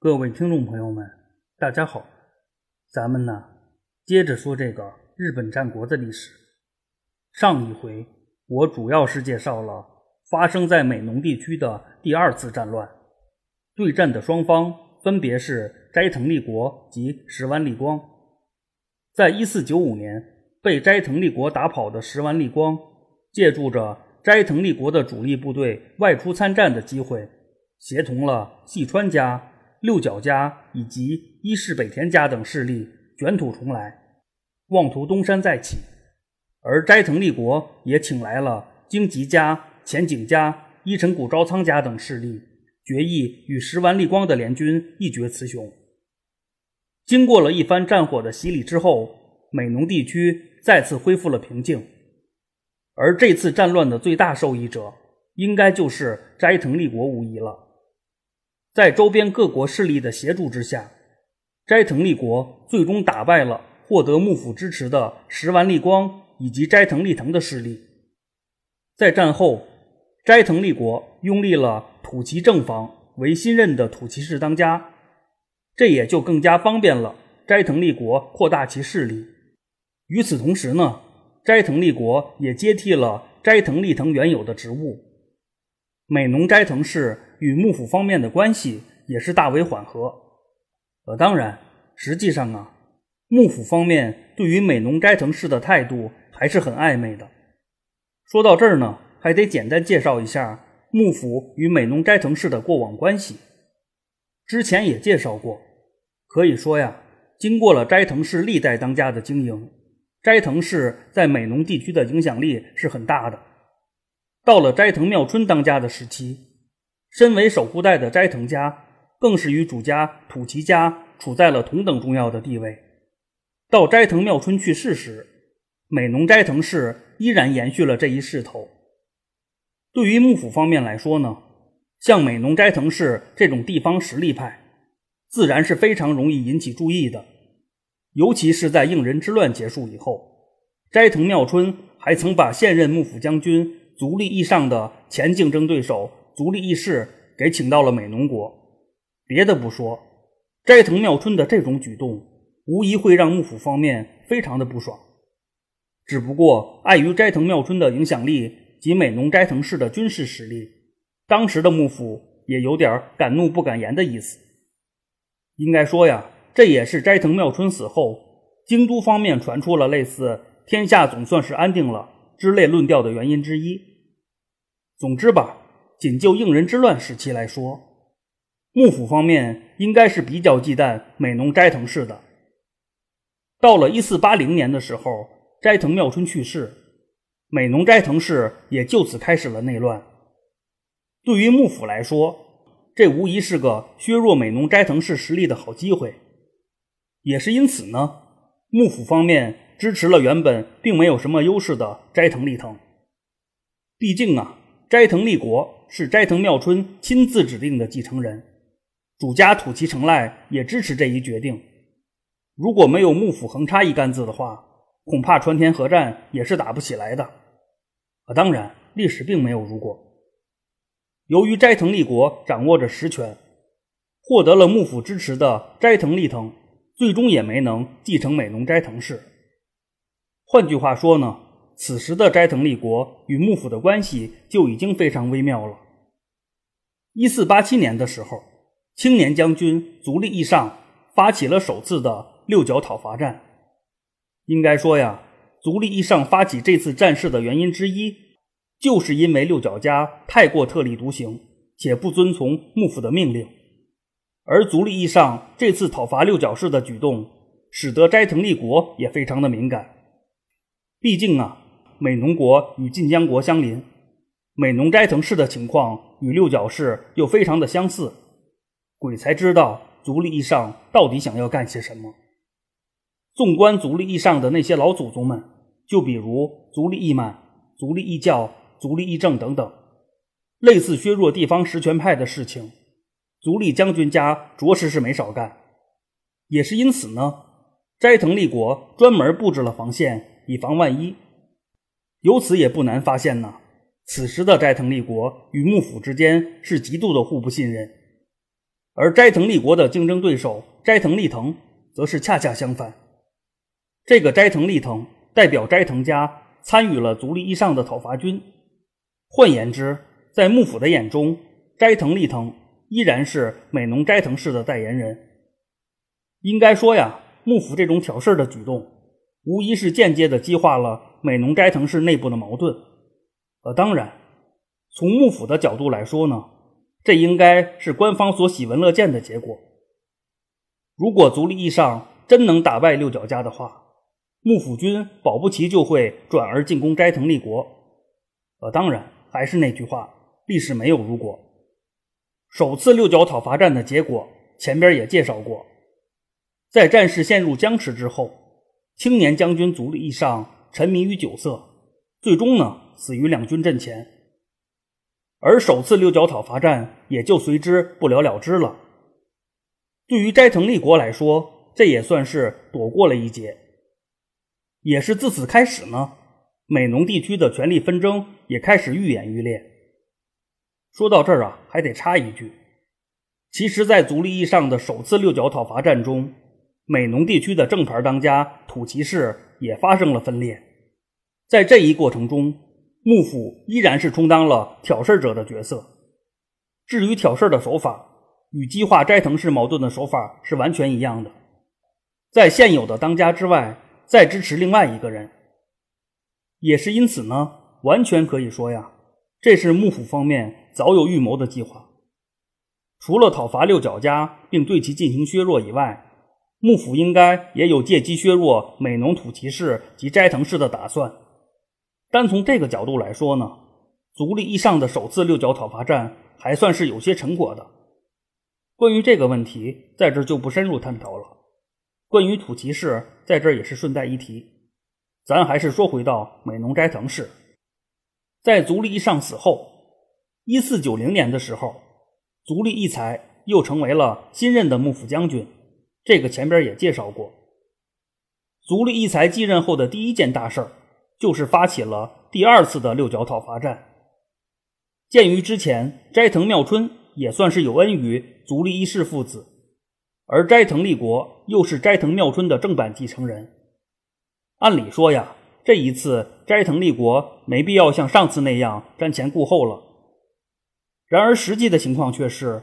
各位听众朋友们，大家好，咱们呢接着说这个日本战国的历史。上一回我主要是介绍了发生在美浓地区的第二次战乱，对战的双方分别是斋藤利国及石丸利光。在一四九五年被斋藤利国打跑的石丸利光，借助着斋藤利国的主力部队外出参战的机会，协同了细川家。六角家以及伊势北田家等势力卷土重来，妄图东山再起，而斋藤立国也请来了荆棘家、前景家、伊城谷昭仓家等势力，决意与石丸立光的联军一决雌雄。经过了一番战火的洗礼之后，美浓地区再次恢复了平静，而这次战乱的最大受益者，应该就是斋藤立国无疑了。在周边各国势力的协助之下，斋藤利国最终打败了获得幕府支持的石丸利光以及斋藤利藤的势力。在战后，斋藤利国拥立了土岐正房为新任的土岐氏当家，这也就更加方便了斋藤利国扩大其势力。与此同时呢，斋藤利国也接替了斋藤利藤原有的职务。美浓斋藤氏与幕府方面的关系也是大为缓和。呃，当然，实际上啊，幕府方面对于美浓斋藤氏的态度还是很暧昧的。说到这儿呢，还得简单介绍一下幕府与美浓斋藤氏的过往关系。之前也介绍过，可以说呀，经过了斋藤氏历代当家的经营，斋藤氏在美浓地区的影响力是很大的。到了斋藤妙春当家的时期，身为守护代的斋藤家更是与主家土岐家处在了同等重要的地位。到斋藤妙春去世时，美浓斋藤氏依然延续了这一势头。对于幕府方面来说呢，像美浓斋藤氏这种地方实力派，自然是非常容易引起注意的。尤其是在应仁之乱结束以后，斋藤妙春还曾把现任幕府将军。足利义上的前竞争对手足利义士给请到了美浓国。别的不说，斋藤妙春的这种举动无疑会让幕府方面非常的不爽。只不过碍于斋藤妙春的影响力及美浓斋藤氏的军事实力，当时的幕府也有点敢怒不敢言的意思。应该说呀，这也是斋藤妙春死后，京都方面传出了类似“天下总算是安定了”之类论调的原因之一。总之吧，仅就应仁之乱时期来说，幕府方面应该是比较忌惮美浓斋藤氏的。到了一四八零年的时候，斋藤妙春去世，美浓斋藤氏也就此开始了内乱。对于幕府来说，这无疑是个削弱美浓斋藤氏实力的好机会。也是因此呢，幕府方面支持了原本并没有什么优势的斋藤利藤。毕竟啊。斋藤立国是斋藤妙春亲自指定的继承人，主家土岐成赖也支持这一决定。如果没有幕府横插一杆子的话，恐怕传田合战也是打不起来的。啊，当然，历史并没有如果。由于斋藤立国掌握着实权，获得了幕府支持的斋藤利藤，最终也没能继承美浓斋藤氏。换句话说呢？此时的斋藤利国与幕府的关系就已经非常微妙了。一四八七年的时候，青年将军足利义尚发起了首次的六角讨伐战。应该说呀，足利义尚发起这次战事的原因之一，就是因为六角家太过特立独行，且不遵从幕府的命令。而足利义尚这次讨伐六角氏的举动，使得斋藤利国也非常的敏感。毕竟啊。美浓国与晋江国相邻，美浓斋藤氏的情况与六角氏又非常的相似，鬼才知道足利义尚到底想要干些什么。纵观足利义尚的那些老祖宗们，就比如足利义满、足利义教、足利义政等等，类似削弱地方实权派的事情，足利将军家着实是没少干。也是因此呢，斋藤立国专门布置了防线，以防万一。由此也不难发现呢，此时的斋藤立国与幕府之间是极度的互不信任，而斋藤立国的竞争对手斋藤利藤则是恰恰相反。这个斋藤利藤代表斋藤家参与了足利义尚的讨伐军，换言之，在幕府的眼中，斋藤利藤依然是美浓斋藤氏的代言人。应该说呀，幕府这种挑事的举动，无疑是间接的激化了美浓斋藤氏内部的矛盾。呃，当然，从幕府的角度来说呢，这应该是官方所喜闻乐见的结果。如果足利义尚真能打败六角家的话，幕府军保不齐就会转而进攻斋藤立国。呃，当然，还是那句话，历史没有如果。首次六角讨伐战的结果，前边也介绍过。在战事陷入僵持之后，青年将军足利义尚沉迷于酒色，最终呢死于两军阵前。而首次六角讨伐战也就随之不了了之了。对于斋藤立国来说，这也算是躲过了一劫。也是自此开始呢，美浓地区的权力纷争也开始愈演愈烈。说到这儿啊，还得插一句，其实，在足利义尚的首次六角讨伐战中，美浓地区的正牌当家土岐氏也发生了分裂。在这一过程中，幕府依然是充当了挑事者的角色。至于挑事的手法，与激化斋藤氏矛盾的手法是完全一样的，在现有的当家之外。再支持另外一个人，也是因此呢，完全可以说呀，这是幕府方面早有预谋的计划。除了讨伐六角家并对其进行削弱以外，幕府应该也有借机削弱美浓土岐氏及斋藤氏的打算。单从这个角度来说呢，足利义尚的首次六角讨伐战还算是有些成果的。关于这个问题，在这就不深入探讨了。关于土岐氏，在这儿也是顺带一提。咱还是说回到美浓斋藤氏，在足利义尚死后，一四九零年的时候，足利义才又成为了新任的幕府将军。这个前边也介绍过。足利义才继任后的第一件大事儿，就是发起了第二次的六角讨伐战。鉴于之前斋藤妙春也算是有恩于足利义氏父子。而斋藤立国又是斋藤妙春的正版继承人，按理说呀，这一次斋藤立国没必要像上次那样瞻前顾后了。然而实际的情况却是，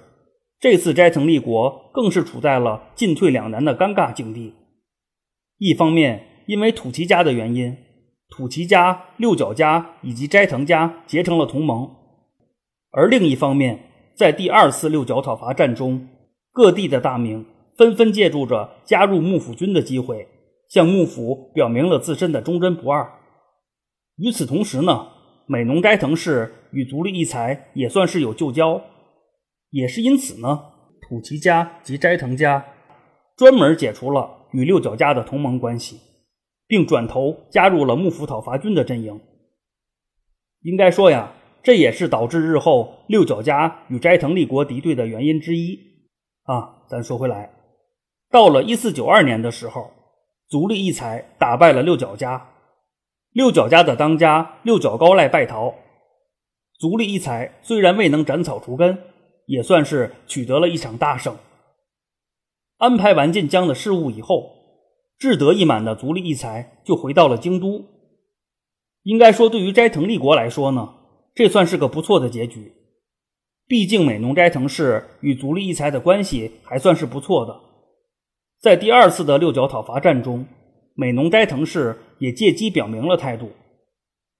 这次斋藤立国更是处在了进退两难的尴尬境地。一方面因为土岐家的原因，土岐家、六角家以及斋藤家结成了同盟；而另一方面，在第二次六角讨伐战中，各地的大名。纷纷借助着加入幕府军的机会，向幕府表明了自身的忠贞不二。与此同时呢，美浓斋藤氏与足利义才也算是有旧交，也是因此呢，土岐家及斋藤家专门解除了与六角家的同盟关系，并转头加入了幕府讨伐军的阵营。应该说呀，这也是导致日后六角家与斋藤立国敌对的原因之一啊。咱说回来。到了一四九二年的时候，足利义才打败了六角家，六角家的当家六角高赖败逃。足利义才虽然未能斩草除根，也算是取得了一场大胜。安排完晋江的事务以后，志得意满的足利义才就回到了京都。应该说，对于斋藤立国来说呢，这算是个不错的结局。毕竟美浓斋藤氏与足利义才的关系还算是不错的。在第二次的六角讨伐战中，美浓斋藤氏也借机表明了态度。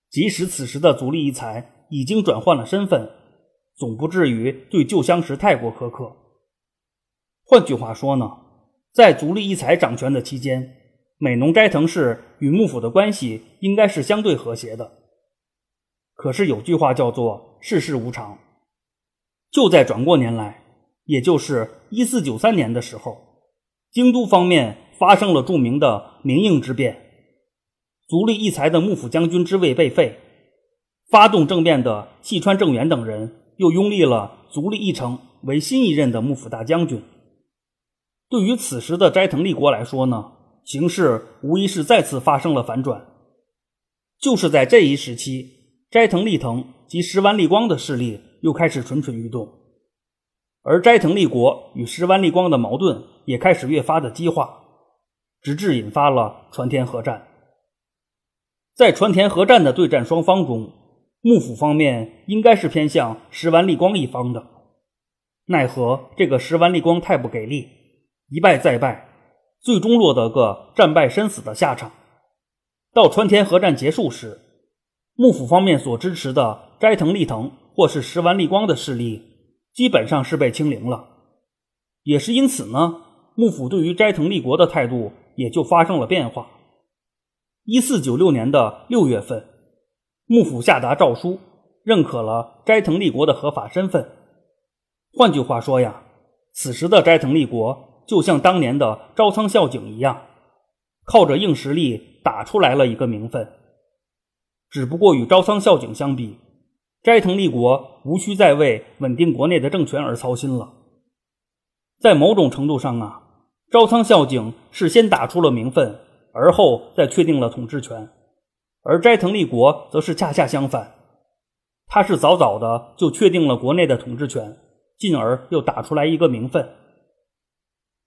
即使此时的足利义才已经转换了身份，总不至于对旧相识太过苛刻。换句话说呢，在足利义才掌权的期间，美浓斋藤氏与幕府的关系应该是相对和谐的。可是有句话叫做“世事无常”，就在转过年来，也就是一四九三年的时候。京都方面发生了著名的明应之变，足利义才的幕府将军之位被废，发动政变的细川政元等人又拥立了足利义成为新一任的幕府大将军。对于此时的斋藤立国来说呢，形势无疑是再次发生了反转。就是在这一时期，斋藤利藤及石丸利光的势力又开始蠢蠢欲动。而斋藤利国与石丸利光的矛盾也开始越发的激化，直至引发了传田合战。在传田合战的对战双方中，幕府方面应该是偏向石丸利光一方的，奈何这个石丸利光太不给力，一败再败，最终落得个战败身死的下场。到川田合战结束时，幕府方面所支持的斋藤利藤或是石丸利光的势力，基本上是被清零了。也是因此呢，幕府对于斋藤利国的态度也就发生了变化。一四九六年的六月份。幕府下达诏书，认可了斋藤利国的合法身份。换句话说呀，此时的斋藤利国就像当年的朝仓孝景一样，靠着硬实力打出来了一个名分。只不过与朝仓孝景相比，斋藤利国无需再为稳定国内的政权而操心了。在某种程度上啊，朝仓孝景是先打出了名分，而后再确定了统治权。而斋藤立国则是恰恰相反，他是早早的就确定了国内的统治权，进而又打出来一个名分。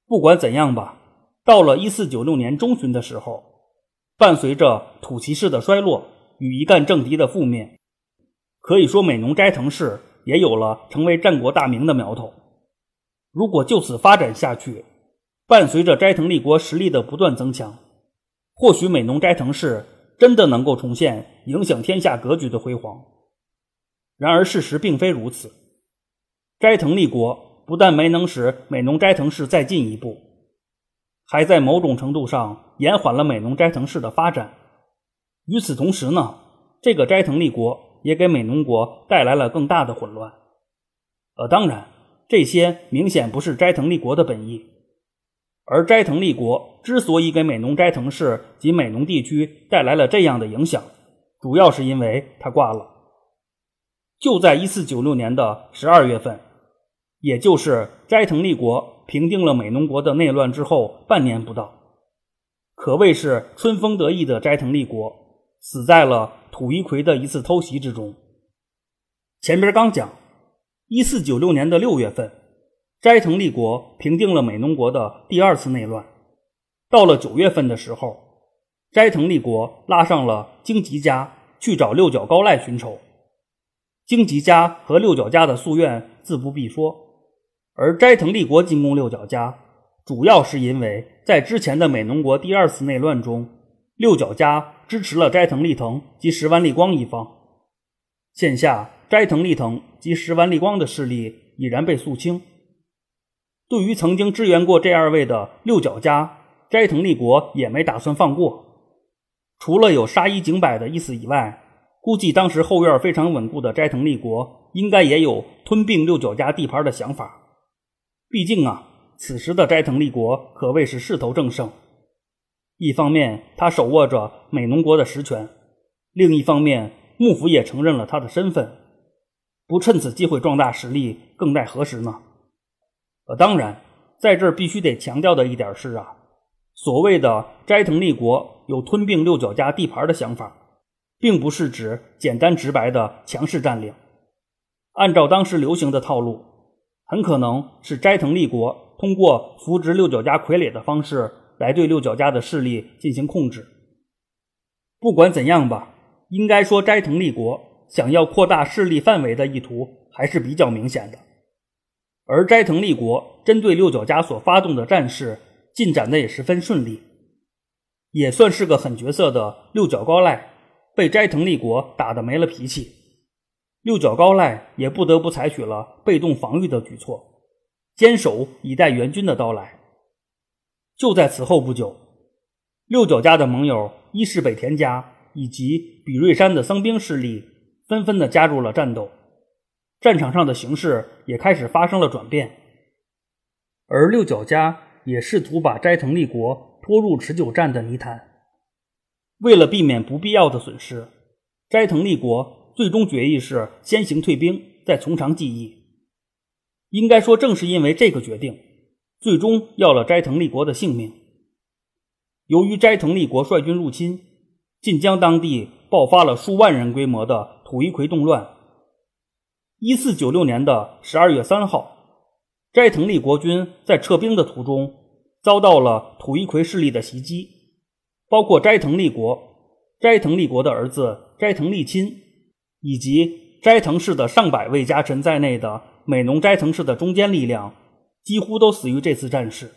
不管怎样吧，到了一四九六年中旬的时候，伴随着土岐氏的衰落与一干政敌的覆灭，可以说美浓斋藤氏也有了成为战国大名的苗头。如果就此发展下去，伴随着斋藤立国实力的不断增强，或许美浓斋藤氏。真的能够重现影响天下格局的辉煌。然而事实并非如此。斋藤立国不但没能使美浓斋藤氏再进一步，还在某种程度上延缓了美浓斋藤氏的发展。与此同时呢，这个斋藤立国也给美浓国带来了更大的混乱。呃，当然，这些明显不是斋藤立国的本意。而斋藤立国之所以给美浓斋藤氏及美浓地区带来了这样的影响，主要是因为他挂了。就在一四九六年的十二月份，也就是斋藤立国平定了美浓国的内乱之后半年不到，可谓是春风得意的斋藤立国死在了土一葵的一次偷袭之中。前边刚讲，一四九六年的六月份。斋藤立国平定了美浓国的第二次内乱。到了九月份的时候，斋藤立国拉上了荆吉家去找六角高赖寻仇。荆吉家和六角家的夙愿自不必说，而斋藤立国进攻六角家，主要是因为在之前的美浓国第二次内乱中，六角家支持了斋藤利藤及石丸利光一方。现下斋藤利藤及石丸利光的势力已然被肃清。对于曾经支援过这二位的六角家，斋藤立国也没打算放过。除了有杀一儆百的意思以外，估计当时后院非常稳固的斋藤立国，应该也有吞并六角家地盘的想法。毕竟啊，此时的斋藤立国可谓是势头正盛。一方面，他手握着美浓国的实权；另一方面，幕府也承认了他的身份。不趁此机会壮大实力，更待何时呢？呃，当然，在这儿必须得强调的一点是啊，所谓的斋藤立国有吞并六角家地盘的想法，并不是指简单直白的强势占领。按照当时流行的套路，很可能是斋藤立国通过扶植六角家傀儡的方式来对六角家的势力进行控制。不管怎样吧，应该说斋藤立国想要扩大势力范围的意图还是比较明显的。而斋藤立国针对六角家所发动的战事进展的也十分顺利，也算是个狠角色的六角高赖被斋藤立国打得没了脾气，六角高赖也不得不采取了被动防御的举措，坚守以待援军的到来。就在此后不久，六角家的盟友伊势北田家以及比瑞山的僧兵势力纷纷的加入了战斗。战场上的形势也开始发生了转变，而六角家也试图把斋藤立国拖入持久战的泥潭。为了避免不必要的损失，斋藤立国最终决议是先行退兵，再从长计议。应该说，正是因为这个决定，最终要了斋藤立国的性命。由于斋藤立国率军入侵，晋江当地爆发了数万人规模的土一葵动乱。一四九六年的十二月三号，斋藤利国军在撤兵的途中遭到了土一葵势力的袭击，包括斋藤利国、斋藤利国的儿子斋藤利亲以及斋藤氏的上百位家臣在内的美浓斋藤氏的中坚力量，几乎都死于这次战事。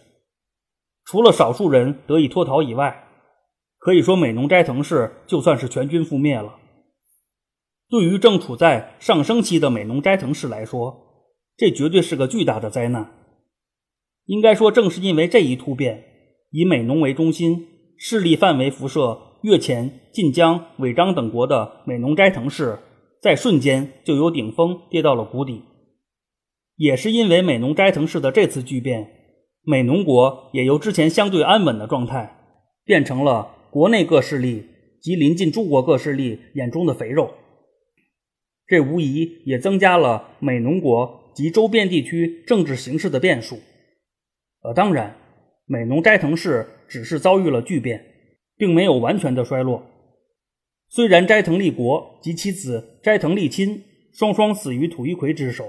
除了少数人得以脱逃以外，可以说美浓斋藤氏就算是全军覆灭了。对于正处在上升期的美浓斋藤氏来说，这绝对是个巨大的灾难。应该说，正是因为这一突变，以美浓为中心、势力范围辐射越前、晋江、尾张等国的美浓斋藤氏，在瞬间就由顶峰跌到了谷底。也是因为美浓斋藤氏的这次巨变，美浓国也由之前相对安稳的状态，变成了国内各势力及邻近诸国各势力眼中的肥肉。这无疑也增加了美浓国及周边地区政治形势的变数。呃，当然，美浓斋藤氏只是遭遇了巨变，并没有完全的衰落。虽然斋藤立国及其子斋藤利亲双双死于土一葵之手，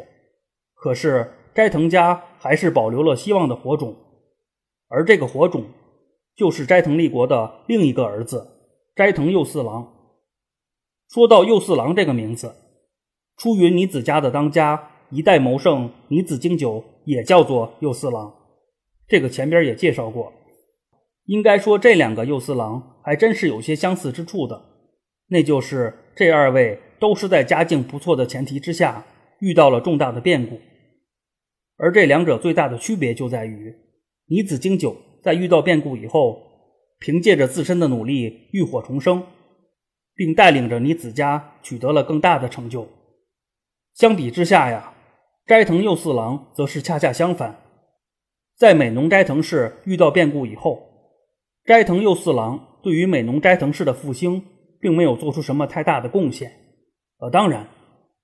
可是斋藤家还是保留了希望的火种，而这个火种就是斋藤立国的另一个儿子斋藤右四郎。说到右四郎这个名字。出云尼子家的当家一代谋圣尼子经久也叫做右四郎，这个前边也介绍过。应该说这两个右四郎还真是有些相似之处的，那就是这二位都是在家境不错的前提之下遇到了重大的变故，而这两者最大的区别就在于尼子经久在遇到变故以后，凭借着自身的努力浴火重生，并带领着尼子家取得了更大的成就。相比之下呀，斋藤右四郎则是恰恰相反。在美浓斋藤氏遇到变故以后，斋藤右四郎对于美浓斋藤氏的复兴并没有做出什么太大的贡献。呃，当然，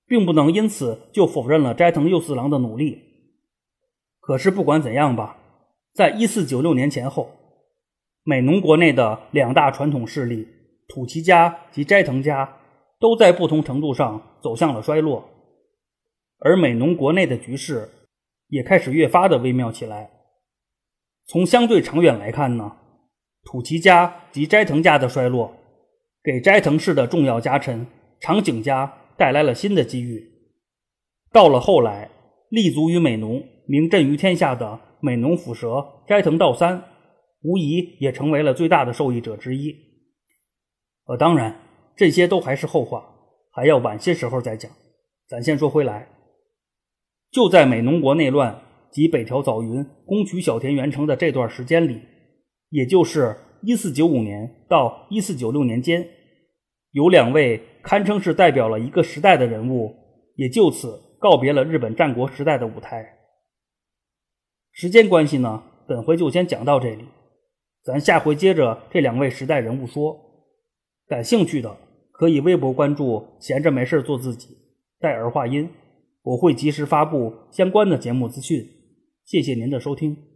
并不能因此就否认了斋藤右四郎的努力。可是不管怎样吧，在一四九六年前后，美浓国内的两大传统势力土岐家及斋藤家都在不同程度上走向了衰落。而美浓国内的局势也开始越发的微妙起来。从相对长远来看呢，土岐家及斋藤家的衰落，给斋藤氏的重要家臣长井家带来了新的机遇。到了后来，立足于美浓、名震于天下的美浓府蛇斋藤道三，无疑也成为了最大的受益者之一。呃，当然，这些都还是后话，还要晚些时候再讲。咱先说回来。就在美浓国内乱及北条早云攻取小田原城的这段时间里，也就是一四九五年到一四九六年间，有两位堪称是代表了一个时代的人物，也就此告别了日本战国时代的舞台。时间关系呢，本回就先讲到这里，咱下回接着这两位时代人物说。感兴趣的可以微博关注“闲着没事做自己”，带儿化音。我会及时发布相关的节目资讯，谢谢您的收听。